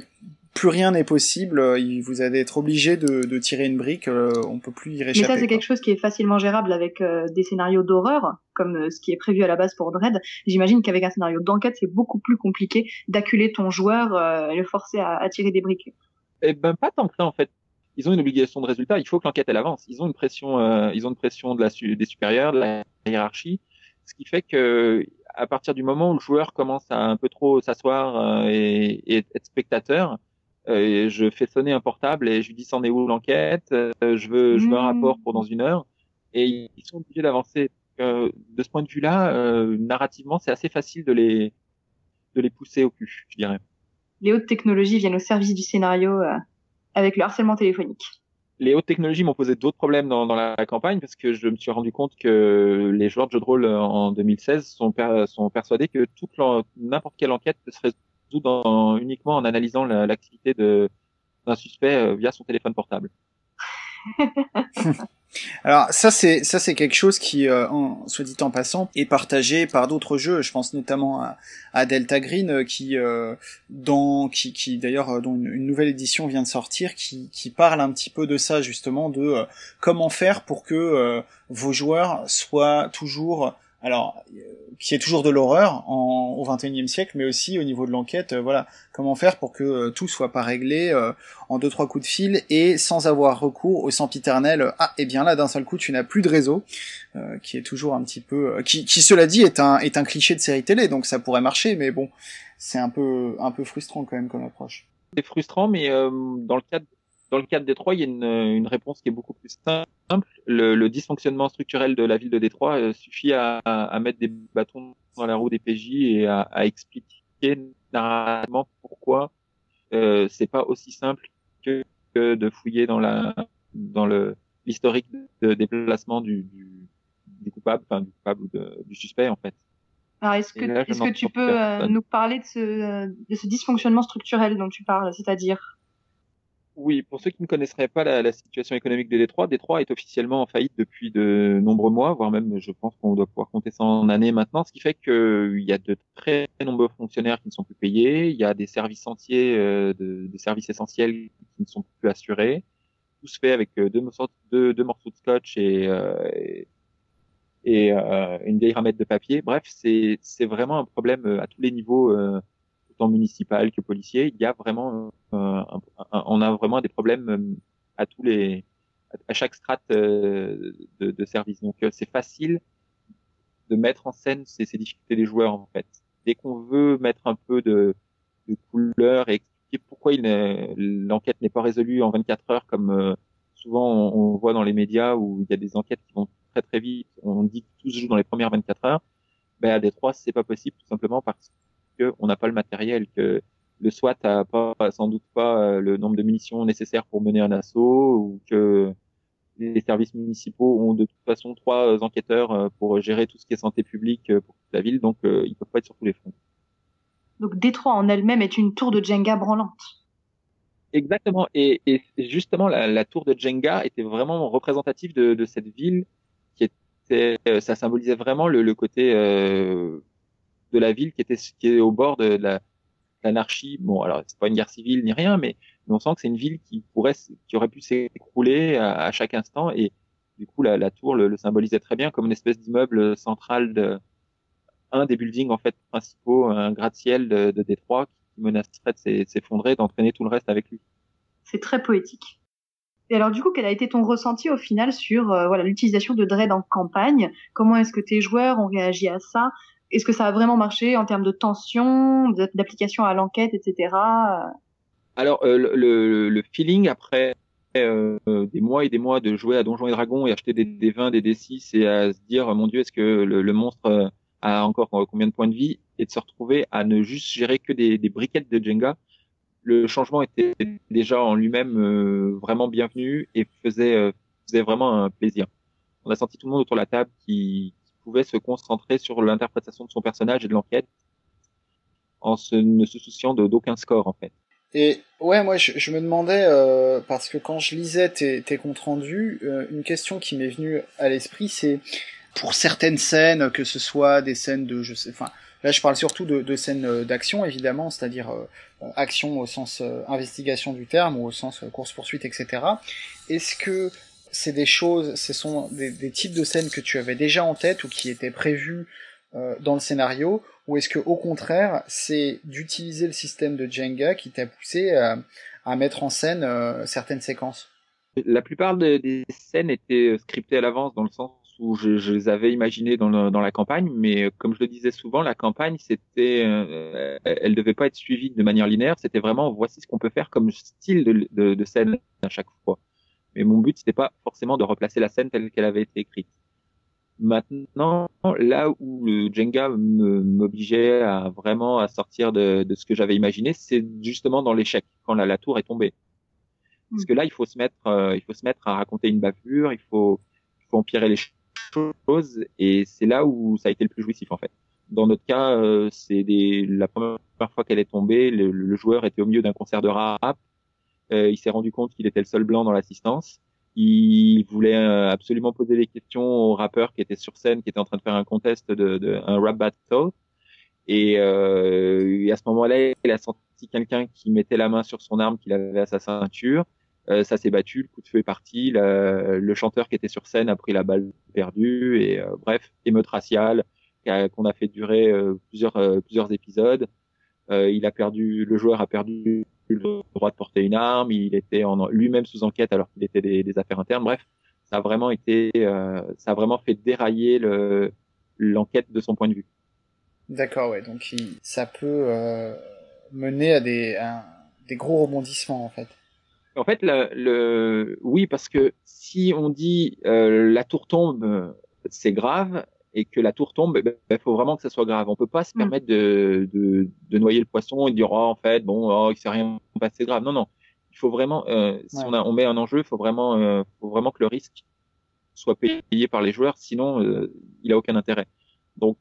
plus rien n'est possible, euh, vous allez être obligé de, de, tirer une brique, euh, on peut plus y réchapper. Mais ça, c'est quelque chose qui est facilement gérable avec euh, des scénarios d'horreur, comme ce qui est prévu à la base pour Dread. J'imagine qu'avec un scénario d'enquête, c'est beaucoup plus compliqué d'acculer ton joueur et le forcer à, à, tirer des briques. Eh ben, pas tant que ça, en fait. Ils ont une obligation de résultat, il faut que l'enquête, elle avance. Ils ont une pression, ils ont une pression de la, des supérieurs, de la hiérarchie, ce qui fait que à partir du moment où le joueur commence à un peu trop s'asseoir et, et être spectateur, euh, et je fais sonner un portable et je lui dis c'en est où l'enquête, euh, je veux je veux un rapport pour dans une heure et ils sont obligés d'avancer. Euh, de ce point de vue-là, narrativement, c'est assez facile de les de les pousser au cul, je dirais. Les hautes technologies viennent au service du scénario avec le harcèlement téléphonique. les hautes technologies m'ont posé d'autres problèmes dans, dans, la campagne parce que je me suis rendu compte que les joueurs de jeux de rôle en 2016 sont, sont persuadés que toute n'importe quelle enquête se résout dans, uniquement en analysant l'activité d'un suspect euh, via son téléphone portable. Alors ça c'est ça c'est quelque chose qui, euh, en, soit dit en passant, est partagé par d'autres jeux. Je pense notamment à, Delta Green euh, qui dans qui, qui d'ailleurs dont une, nouvelle édition vient de sortir qui, qui parle un petit peu de ça justement de comment faire pour que vos joueurs soient toujours alors qui est toujours de l'horreur au XXIe siècle, mais aussi au niveau de l'enquête, euh, voilà, comment faire pour que euh, tout soit pas réglé euh, en deux trois coups de fil et sans avoir recours au sempiternel. Ah, et eh bien là, d'un seul coup, tu n'as plus de réseau, qui est toujours un petit peu, qui, qui cela dit est un est un cliché de série télé, donc ça pourrait marcher, mais bon, c'est un peu un peu frustrant quand même comme approche. C'est frustrant, mais dans le cadre dans le cadre de Détroit, il y a une, une, réponse qui est beaucoup plus simple. Le, le dysfonctionnement structurel de la ville de Détroit euh, suffit à, à, mettre des bâtons dans la roue des PJ et à, à expliquer narrativement pourquoi euh, c'est pas aussi simple que, que, de fouiller dans la dans le l'historique de déplacement du, du, du coupable, enfin du coupable ou de, du suspect en fait. Alors est-ce que est-ce que tu peux euh, nous parler de ce de ce dysfonctionnement structurel dont tu parles, c'est-à-dire? Oui, pour ceux qui ne connaisseraient pas la, la, situation économique de Détroit, Détroit est officiellement en faillite depuis de nombreux mois, voire même, je pense qu'on doit pouvoir compter ça années maintenant, ce qui fait qu'il y a de très nombreux fonctionnaires qui ne sont plus payés, il y a des services entiers, euh, de, des services essentiels qui ne sont plus assurés. Tout se fait avec euh, deux, morceaux, de scotch et, euh, et, euh, une vieille ramette de papier. Bref, c'est vraiment un problème à tous les niveaux municipal que policier, il y a vraiment, euh, on a vraiment des problèmes euh, à tous les, à chaque strate euh, de, service. Donc c'est facile de mettre en scène ces, ces, difficultés des joueurs en fait. Dès qu'on veut mettre un peu de, de couleur et expliquer pourquoi l'enquête n'est pas résolue en 24 heures comme souvent on, voit dans les médias où il y a des enquêtes qui vont très très vite, on dit que tout se joue dans les premières 24 heures, ben à Détroit c'est pas possible tout simplement parce on n'a pas le matériel, que le SWAT a pas, sans doute pas euh, le nombre de munitions nécessaires pour mener un assaut, ou que les services municipaux ont de toute façon trois enquêteurs euh, pour gérer tout ce qui est santé publique euh, pour toute la ville, donc ils peuvent pas être sur tous les fronts. Donc Détroit en elle-même est une tour de Jenga branlante. Exactement, et, justement la, tour de Jenga était vraiment représentative de, cette ville qui était, ça symbolisait vraiment le, côté de la ville qui était qui est au bord de, l'anarchie. Bon, alors c'est pas une guerre civile ni rien, mais, on sent que c'est une ville qui pourrait, qui aurait pu s'écrouler à, chaque instant. Et du coup, la, tour le, symbolisait très bien comme une espèce d'immeuble central de un des buildings en fait principaux, un gratte-ciel de, Détroit qui menacerait de s'effondrer, d'entraîner tout le reste avec lui. C'est très poétique. Et alors du coup, quel a été ton ressenti au final sur euh, voilà l'utilisation de Dread en campagne? Comment est-ce que tes joueurs ont réagi à ça? Est-ce que ça a vraiment marché en termes de tension, d'application à l'enquête, etc. Alors, euh, le, le, feeling après euh, des mois et des mois de jouer à Donjons et Dragons et acheter des D20, des D6 et à se dire, mon Dieu, est-ce que le, monstre euh, a encore combien de points de vie? Et de se retrouver à ne juste gérer que des, des briquettes de Jenga. Le changement était déjà en lui-même vraiment bienvenu et faisait, faisait vraiment un plaisir. On a senti tout le monde autour de la table qui, pouvait se concentrer sur l'interprétation de son personnage et de l'enquête en se, ne se souciant d'aucun score en fait. Et ouais, moi je, me demandais euh, parce que quand je lisais tes, tes comptes rendus, euh, une question qui m'est venue à l'esprit, c'est pour certaines scènes, que ce soit des scènes de, je sais, enfin là je parle surtout de, scènes euh, d'action évidemment, c'est-à-dire action au sens investigation du terme ou au sens course poursuite, etc. Est-ce que c'est des choses, ce sont des, types de scènes que tu avais déjà en tête ou qui étaient prévues euh, dans le scénario, ou est-ce que au contraire, c'est d'utiliser le système de Jenga qui t'a poussé à, mettre en scène euh, certaines séquences? La plupart des, scènes étaient scriptées à l'avance dans le sens où je, les avais imaginées dans, la campagne, mais euh, comme je le disais souvent, la campagne, c'était, elle devait pas être suivie de manière linéaire. C'était vraiment voici ce qu'on peut faire comme style de scène à chaque fois. Mais mon but, c'était pas forcément de replacer la scène telle qu'elle avait été écrite. Maintenant, là où le Jenga m'obligeait à vraiment à sortir de, de ce que j'avais imaginé, c'est justement dans l'échec, quand la, la, tour est tombée. Parce que là, il faut se mettre, euh, il faut se mettre à raconter une bavure, il faut, il faut empirer les choses, et c'est là où ça a été le plus jouissif en fait. Dans notre cas, euh, c'est la première fois qu'elle est tombée, le, le, joueur était au milieu d'un concert de rap. Euh, il s'est rendu compte qu'il était le seul blanc dans l'assistance. Il voulait euh, absolument poser des questions au rappeur qui était sur scène, qui était en train de faire un contest de, de un rap battle. Et, euh, à ce moment-là, il a senti quelqu'un qui mettait la main sur son arme qu'il avait à sa ceinture. Euh, ça s'est battu, le coup de feu est parti, le chanteur qui était sur scène a pris la balle perdue et euh, bref, émeute raciale qu'on a fait durer euh, plusieurs plusieurs épisodes. Il a perdu, le joueur a perdu le droit de porter une arme, il était lui-même sous enquête alors qu'il était des, des, affaires internes. Bref, ça a vraiment été, ça a vraiment fait dérailler le l'enquête de son point de vue. D'accord, ouais. Donc ça peut mener à des à des gros rebondissements en fait. En fait, le, le, oui, parce que si on dit euh, la tour tombe, c'est grave, et que la tour tombe, il ben, ben, faut vraiment que ça soit grave. On peut pas se mm. permettre de, de, de, noyer le poisson et dire oh, en fait bon oh, il s'est rien passé grave. Non non, il faut vraiment euh, si on, a, on met un enjeu, il faut vraiment euh, faut vraiment que le risque soit payé par les joueurs, sinon euh, il a aucun intérêt. Donc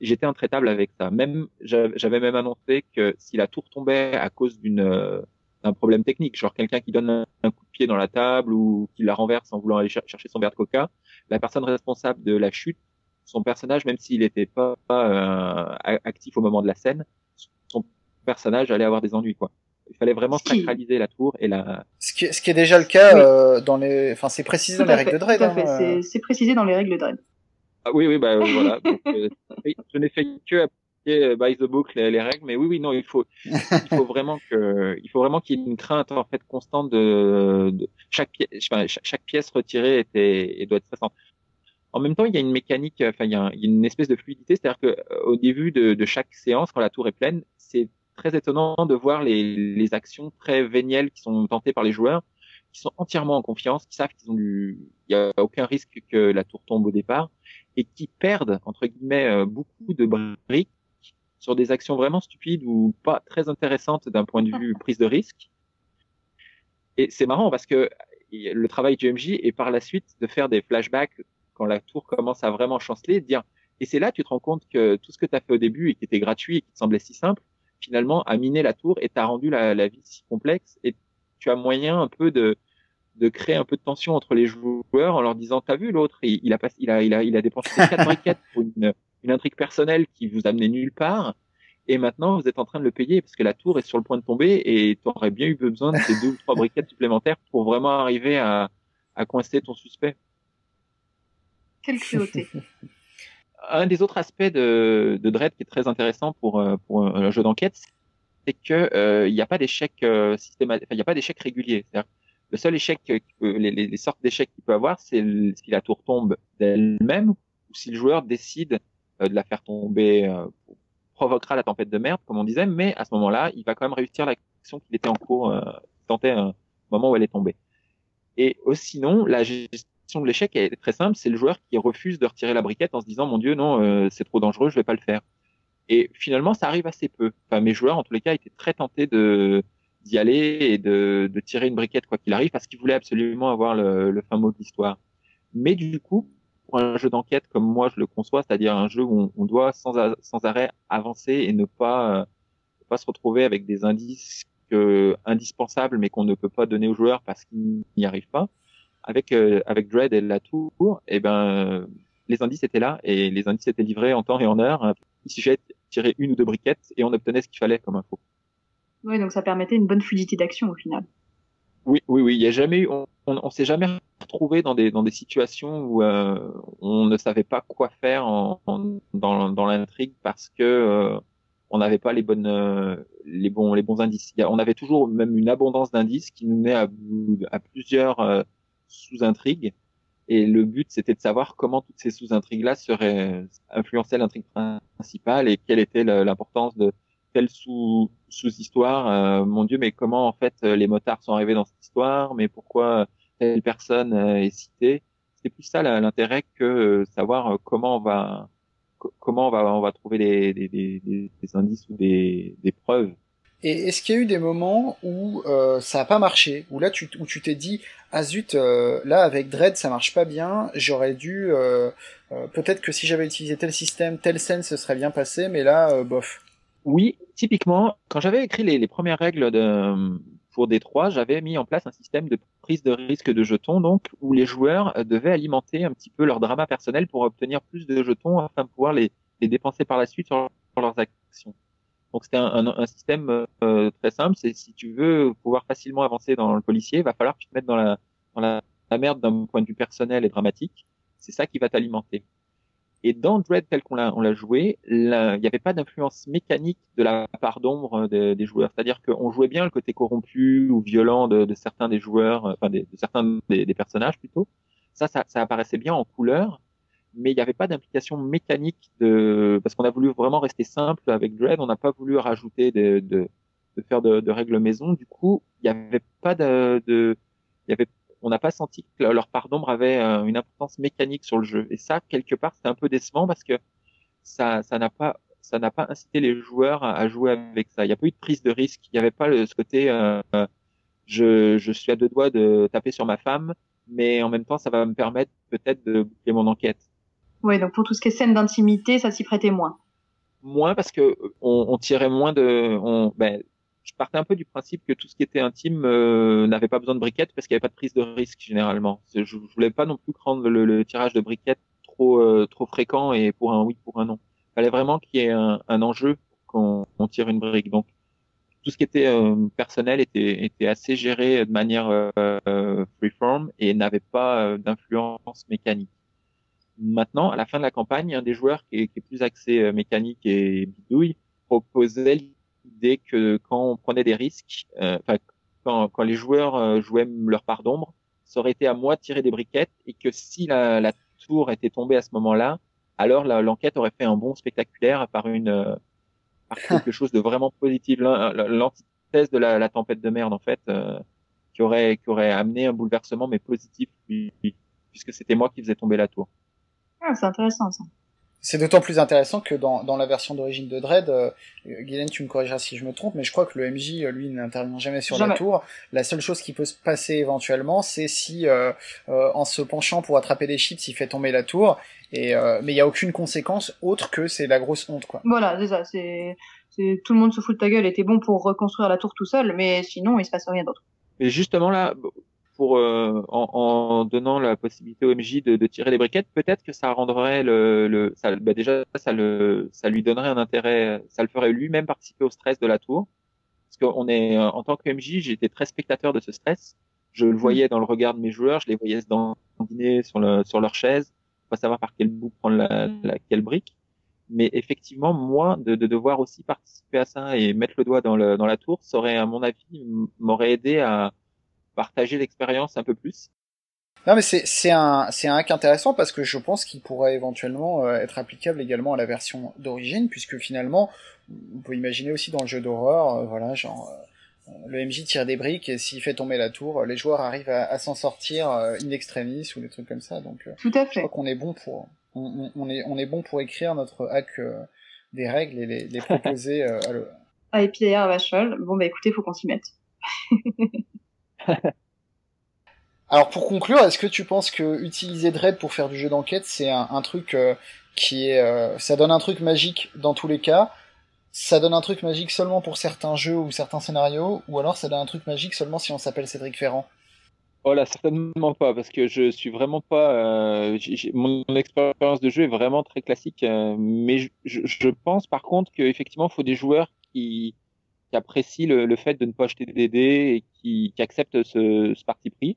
j'étais intraitable avec ça. Même j'avais même annoncé que si la tour tombait à cause d'une euh, un problème technique, genre quelqu'un qui donne un, coup de pied dans la table ou qui la renverse en voulant aller chercher son verre de coca, la personne responsable de la chute, son personnage, même s'il n'était pas, euh, actif au moment de la scène, son personnage allait avoir des ennuis, quoi. Il fallait vraiment sacraliser la tour et la. Ce qui, ce qui est déjà le cas euh, dans les, enfin c'est précisé dans les règles de Dread. Hein, euh. C'est précisé dans les règles de Dread. Ah, oui, oui, bah voilà. Donc, je n'ai fait que euh, by the book les, les, règles, mais oui, oui, non, il faut, il faut vraiment que, il faut vraiment qu'il y ait une crainte en fait constante de, de chaque pièce, enfin, chaque, pièce retirée était et doit être stressante. En même temps, il y a une mécanique, enfin, il y a, une espèce de fluidité, c'est-à-dire que euh, au début de, chaque séance, quand la tour est pleine, c'est très étonnant de voir les, les actions très vénielles qui sont tentées par les joueurs, qui sont entièrement en confiance, qui savent qu'ils ont du, il y a aucun risque que la tour tombe au départ, et qui perdent entre guillemets euh, beaucoup de briques sur des actions vraiment stupides ou pas très intéressantes d'un point de vue prise de risque. Et c'est marrant parce que le travail du MJ est par la suite de faire des flashbacks quand la tour commence à vraiment chanceler, dire et c'est là tu te rends compte que tout ce que tu as fait au début et qui était gratuit et qui te semblait si simple, finalement a miné la tour et t'a rendu la, la, vie si complexe et tu as moyen un peu de de créer un peu de tension entre les joueurs en leur disant t'as vu l'autre il, il, a pas, il a il a il a dépensé quatre briquettes pour une une intrigue personnelle qui vous amenait nulle part. Et maintenant, vous êtes en train de le payer parce que la tour est sur le point de tomber et tu aurais bien eu besoin de ces deux ou trois briquettes supplémentaires pour vraiment arriver à, à coincer ton suspect. Un des autres aspects de, de Dread qui est très intéressant pour, euh, pour un jeu d'enquête, c'est que euh, n'y a pas d'échec euh, systématique, il n'y a pas d'échec régulier. Le seul échec, que, les, les, sortes d'échecs qu'il peut avoir, c'est si la tour tombe d'elle-même ou si le joueur décide euh, de la faire tomber euh, provoquera la tempête de merde, comme on disait, mais à ce moment-là, il va quand même réussir l'action qu'il était en cours, euh, tentait un moment où elle est tombée. Et sinon, la gestion de l'échec est très simple, c'est le joueur qui refuse de retirer la briquette en se disant mon Dieu non, euh, c'est trop dangereux, je vais pas le faire. Et finalement, ça arrive assez peu. Enfin, mes joueurs, en tous les cas, étaient très tentés de d'y aller et de, de tirer une briquette quoi qu'il arrive parce qu'ils voulaient absolument avoir le, le fin mot de l'histoire. Mais du coup, pour un jeu d'enquête comme moi je le conçois, c'est-à-dire un jeu où on, doit sans, sans, arrêt avancer et ne pas, euh, pas se retrouver avec des indices que, indispensables mais qu'on ne peut pas donner aux joueurs parce qu'ils n'y arrivent pas. Avec euh, avec Dread et la tour, et eh ben les indices étaient là et les indices étaient livrés en temps et en heure. Il suffisait de tirer une ou deux briquettes et on obtenait ce qu'il fallait comme info. Oui, donc ça permettait une bonne fluidité d'action au final. Oui, oui, oui. Il y a jamais eu, on, on, s'est jamais retrouvé dans des dans des situations où euh, on ne savait pas quoi faire en, dans dans l'intrigue parce que euh, on n'avait pas les bonnes euh, les bons les bons indices. on avait toujours même une abondance d'indices qui nous met à, à plusieurs sous-intrigues. Et le but, c'était de savoir comment toutes ces sous-intrigues-là seraient influencer l'intrigue principale et quelle était l'importance de telle sous sous-histoire. Euh, mon Dieu, mais comment en fait euh, les motards sont arrivés dans cette histoire? Mais pourquoi telle personne euh, est citée? C'est plus ça l'intérêt que savoir comment on va comment on va on va trouver des, des, des, des indices ou des, des preuves. Et est-ce qu'il y a eu des moments où euh, ça a pas marché, où là tu, où tu t'es dit ah zut, euh, là avec Dread ça marche pas bien, j'aurais dû euh, peut-être que si j'avais utilisé tel système, telle scène ce serait bien passé, mais là bof. Oui, typiquement quand j'avais écrit les, premières règles de, pour D3, j'avais mis en place un système de prise de risque de jetons, donc où les joueurs devaient alimenter un petit peu leur drama personnel pour obtenir plus de jetons afin de pouvoir les, dépenser par la suite sur leurs actions. Donc c'était un, un, un, système euh, très simple. C'est si tu veux pouvoir facilement avancer dans le policier, il va falloir que tu te mettes dans la, dans la, merde d'un point de vue personnel et dramatique. C'est ça qui va t'alimenter. Et dans Dread tel qu'on l'a, on l'a joué, il n'y avait pas d'influence mécanique de la part d'ombre des, des joueurs. C'est-à-dire qu'on jouait bien le côté corrompu ou violent de, de certains des joueurs, enfin des, de certains des, des, personnages plutôt. Ça, ça, ça apparaissait bien en couleur mais il n'y avait pas d'implication mécanique de parce qu'on a voulu vraiment rester simple avec Dread, on n'a pas voulu rajouter de, de, de faire de, de, règles maison. Du coup, il n'y avait pas de, de il y avait on n'a pas senti que leur part d'ombre avait euh, une importance mécanique sur le jeu. Et ça, quelque part, c'était un peu décevant parce que ça, ça n'a pas, ça n'a pas incité les joueurs à, jouer avec ça. Il n'y a pas eu de prise de risque. Il n'y avait pas le, ce côté, euh, je, je suis à deux doigts de taper sur ma femme, mais en même temps, ça va me permettre peut-être de boucler mon enquête. Oui, donc pour tout ce qui est scène d'intimité, ça s'y prêtait moins. Moins parce que on, on tirait moins de. On, ben, je partais un peu du principe que tout ce qui était intime euh, n'avait pas besoin de briquettes parce qu'il n'y avait pas de prise de risque généralement. Je, je voulais pas non plus prendre le, le tirage de briquettes trop euh, trop fréquent et pour un oui pour un non. Il fallait vraiment qu'il y ait un, un enjeu qu'on on tire une brique. Donc tout ce qui était euh, personnel était était assez géré de manière euh, freeform et n'avait pas d'influence mécanique. Maintenant, à la fin de la campagne, un des joueurs qui est, qui est plus axé euh, mécanique et bidouille proposait l'idée que quand on prenait des risques, euh, quand, quand, les joueurs euh, jouaient leur part d'ombre, ça aurait été à moi de tirer des briquettes et que si la, la tour était tombée à ce moment-là, alors l'enquête aurait fait un bond spectaculaire par une par quelque chose de vraiment positif, l'antithèse de la, la, tempête de merde en fait, euh, qui aurait qui aurait amené un bouleversement mais positif puisque c'était moi qui faisais tomber la tour. Ah, c'est intéressant ça. C'est d'autant plus intéressant que dans, dans la version d'origine de Dread, euh, Guylaine, tu me corrigeras si je me trompe, mais je crois que le MJ, euh, lui, n'intervient jamais sur jamais. la tour. La seule chose qui peut se passer éventuellement, c'est si, euh, euh, en se penchant pour attraper des chips, il fait tomber la tour. Et euh, mais il y a aucune conséquence autre que c'est la grosse honte, quoi. Voilà, c'est ça. C'est tout le monde se fout de ta gueule. Et t'es bon pour reconstruire la tour tout seul, mais sinon, il se passe rien d'autre. Et justement là, pour euh, en, en, donnant la possibilité au MJ de, de tirer des briquettes, peut-être que ça rendrait le, le ça, bah déjà ça le ça lui donnerait un intérêt, ça le ferait lui-même participer au stress de la tour. Parce qu'on est en tant que MJ, j'étais très spectateur de ce stress. Je le voyais dans le regard de mes joueurs, je les voyais se dandiner sur le sur leur chaise, pas savoir par quel bout prendre la, la quelle brique. Mais effectivement, moi, de, de, devoir aussi participer à ça et mettre le doigt dans, le, dans la tour, ça aurait, à mon avis, m'aurait aidé à, partager l'expérience un peu plus. Non mais c'est un hack intéressant parce que je pense qu'il pourrait éventuellement euh, être applicable également à la version d'origine puisque finalement on peut imaginer aussi dans le jeu d'horreur euh, voilà genre euh, le MJ tire des briques et s'il fait tomber la tour les joueurs arrivent à, à s'en sortir euh, in extremis ou des trucs comme ça. Donc tout à fait. je crois qu'on est bon pour on, on, est on est bon pour écrire notre hack des règles et les, les proposer à le ah et puis d'ailleurs Vachol bon bah écoutez faut qu'on s'y mette Alors pour conclure, est-ce que tu penses que utiliser Dread pour faire du jeu d'enquête, c'est un, truc euh, qui est, euh, ça donne un truc magique dans tous les cas, ça donne un truc magique seulement pour certains jeux ou certains scénarios, ou alors ça donne un truc magique seulement si on s'appelle Cédric Ferrand? Oh là, certainement pas, parce que je suis vraiment pas. Euh, mon expérience de jeu est vraiment très classique, mais je, je, pense par contre qu'effectivement, il faut des joueurs qui, qui apprécient le, fait de ne pas acheter des dés et qui, acceptent ce, parti pris.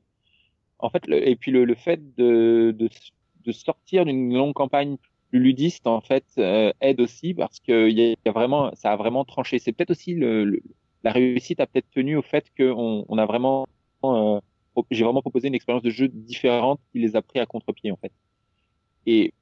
En fait, et puis le, fait de, sortir d'une longue campagne plus ludiste, en fait, euh, aide aussi parce que y a, vraiment, ça a vraiment tranché. C'est peut-être aussi la réussite a peut-être tenu au fait qu'on on a vraiment, euh, j'ai vraiment proposé une expérience de jeu différente qui les a pris à contre-pied, en fait. Et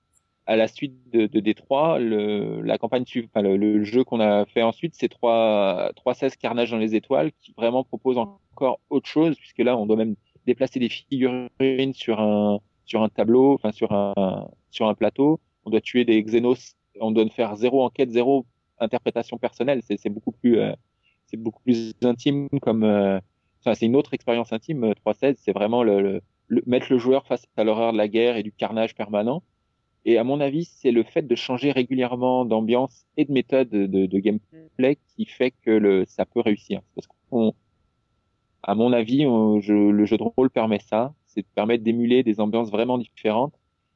à la suite de, de Détroit, le, la campagne suivante, enfin, le, le, jeu qu'on a fait ensuite, c'est 3, 316 Carnage dans les étoiles, qui vraiment propose encore autre chose, puisque là, on doit même déplacer des figurines sur un, sur un tableau, enfin, sur un, sur un plateau. On doit tuer des xénos, on doit faire zéro enquête, zéro interprétation personnelle. C'est beaucoup plus, euh, c'est beaucoup plus intime comme, enfin, c'est une autre expérience intime. 3.16, c'est vraiment le, mettre le joueur face à l'horreur de la guerre et du carnage permanent. Et à mon avis, c'est le fait de changer régulièrement d'ambiance et de méthode de, gameplay qui fait que le, ça peut réussir. Parce qu'on, à mon avis, le jeu de rôle permet ça, c'est de permettre d'émuler des ambiances vraiment différentes.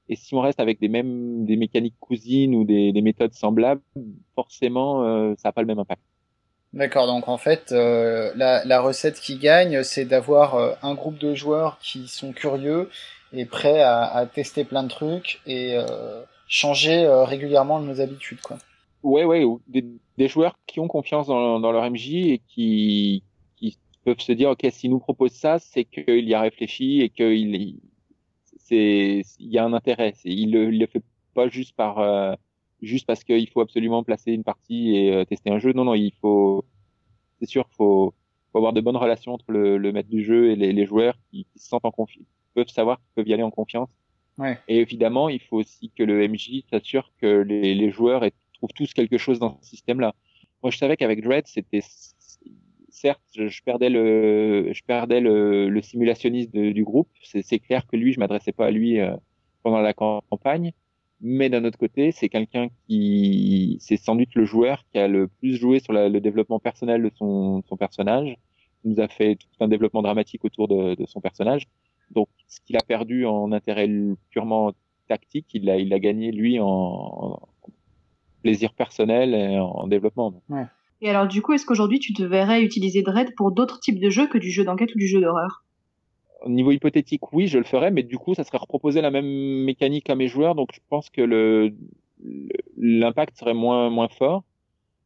Et si on reste avec des mêmes des mécaniques cousines ou des, des méthodes semblables, forcément, euh, ça n'a pas le même impact. D'accord, donc en fait, euh, la, la, recette qui gagne, c'est d'avoir euh, un groupe de joueurs qui sont curieux et prêts à, à tester plein de trucs et euh, changer euh, régulièrement nos habitudes, quoi. Ouais, ouais, des, des joueurs qui ont confiance dans, dans, leur MJ et qui, qui peuvent se dire, ok, s'il nous propose ça, c'est qu'il y a réfléchi et qu'il c'est il y a un intérêt. Il le, le fait pas juste par juste parce qu'il faut absolument placer une partie et euh, tester un jeu. Non, non, il faut, c'est sûr, faut, faut avoir de bonnes relations entre le, le maître du jeu et les, les joueurs qui, qui, se sentent en confiance, peuvent savoir qu'ils peuvent y aller en confiance. Ouais. Et évidemment, il faut aussi que le MJ s'assure que les, les joueurs trouvent tous quelque chose dans ce système-là. Moi, je savais qu'avec Dread, c'était certes, je, perdais le, je perdais le, le simulationniste du groupe. C'est clair que lui, je m'adressais pas à lui euh, pendant la campagne, mais d'un autre côté, c'est quelqu'un qui, c'est sans doute le joueur qui a le plus joué sur le développement personnel de son, son, personnage. Il nous a fait tout un développement dramatique autour de, de son personnage. Donc, ce qu'il a perdu en intérêt purement tactique, il l'a, il a gagné lui en, en, plaisir personnel et en, développement. Ouais. Et alors, du coup, est-ce qu'aujourd'hui tu te verrais utiliser Dread pour d'autres types de jeux que du jeu d'enquête ou du jeu d'horreur? Au niveau hypothétique, oui, je le ferais, mais du coup, ça serait reproposer la même mécanique à mes joueurs, donc je pense que le l'impact serait moins moins fort.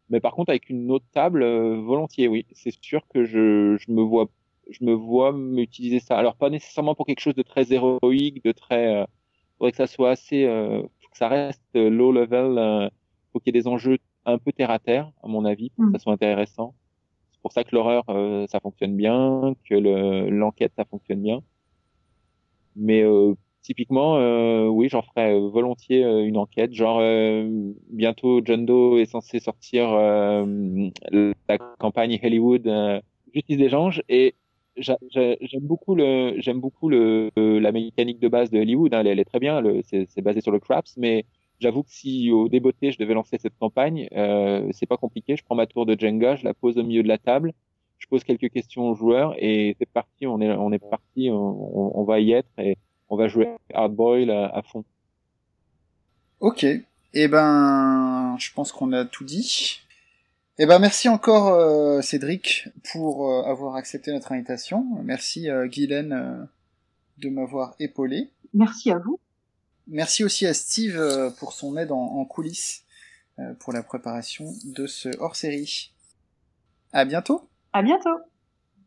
Mais par contre, avec une autre table, euh, volontiers, oui. C'est sûr que je, je me vois je me vois m'utiliser ça. Alors pas nécessairement pour quelque chose de très héroïque, de très. Euh, faudrait que ça soit assez, euh, faut que ça reste low level. Euh, faut qu'il y ait des enjeux un peu terre à terre, à mon avis, pour que ça soit intéressant pour ça que l'horreur, euh, ça fonctionne bien, que l'enquête, ça fonctionne bien. Mais euh, typiquement, euh, oui, j'en ferais volontiers une enquête. Genre, bientôt, John Doe est censé sortir la campagne Hollywood Justice des Anges et j'aime beaucoup le j'aime beaucoup le la mécanique de base de Hollywood hein, elle, est très bien c'est basé sur le craps mais J'avoue que si au débeauté je devais lancer cette campagne, euh, c'est pas compliqué. Je prends ma tour de Jenga, je la pose au milieu de la table, je pose quelques questions aux joueurs et c'est parti. On est on est parti. On, on, va y être et on va jouer hardboil à, à fond. Ok. Eh ben, je pense qu'on a tout dit. Eh ben, merci encore euh, Cédric pour euh, avoir accepté notre invitation. Merci euh, Guylaine euh, de m'avoir épaulé. Merci à vous. Merci aussi à Steve euh, pour son aide en, coulisses euh, pour la préparation de ce hors-série. À bientôt. À bientôt.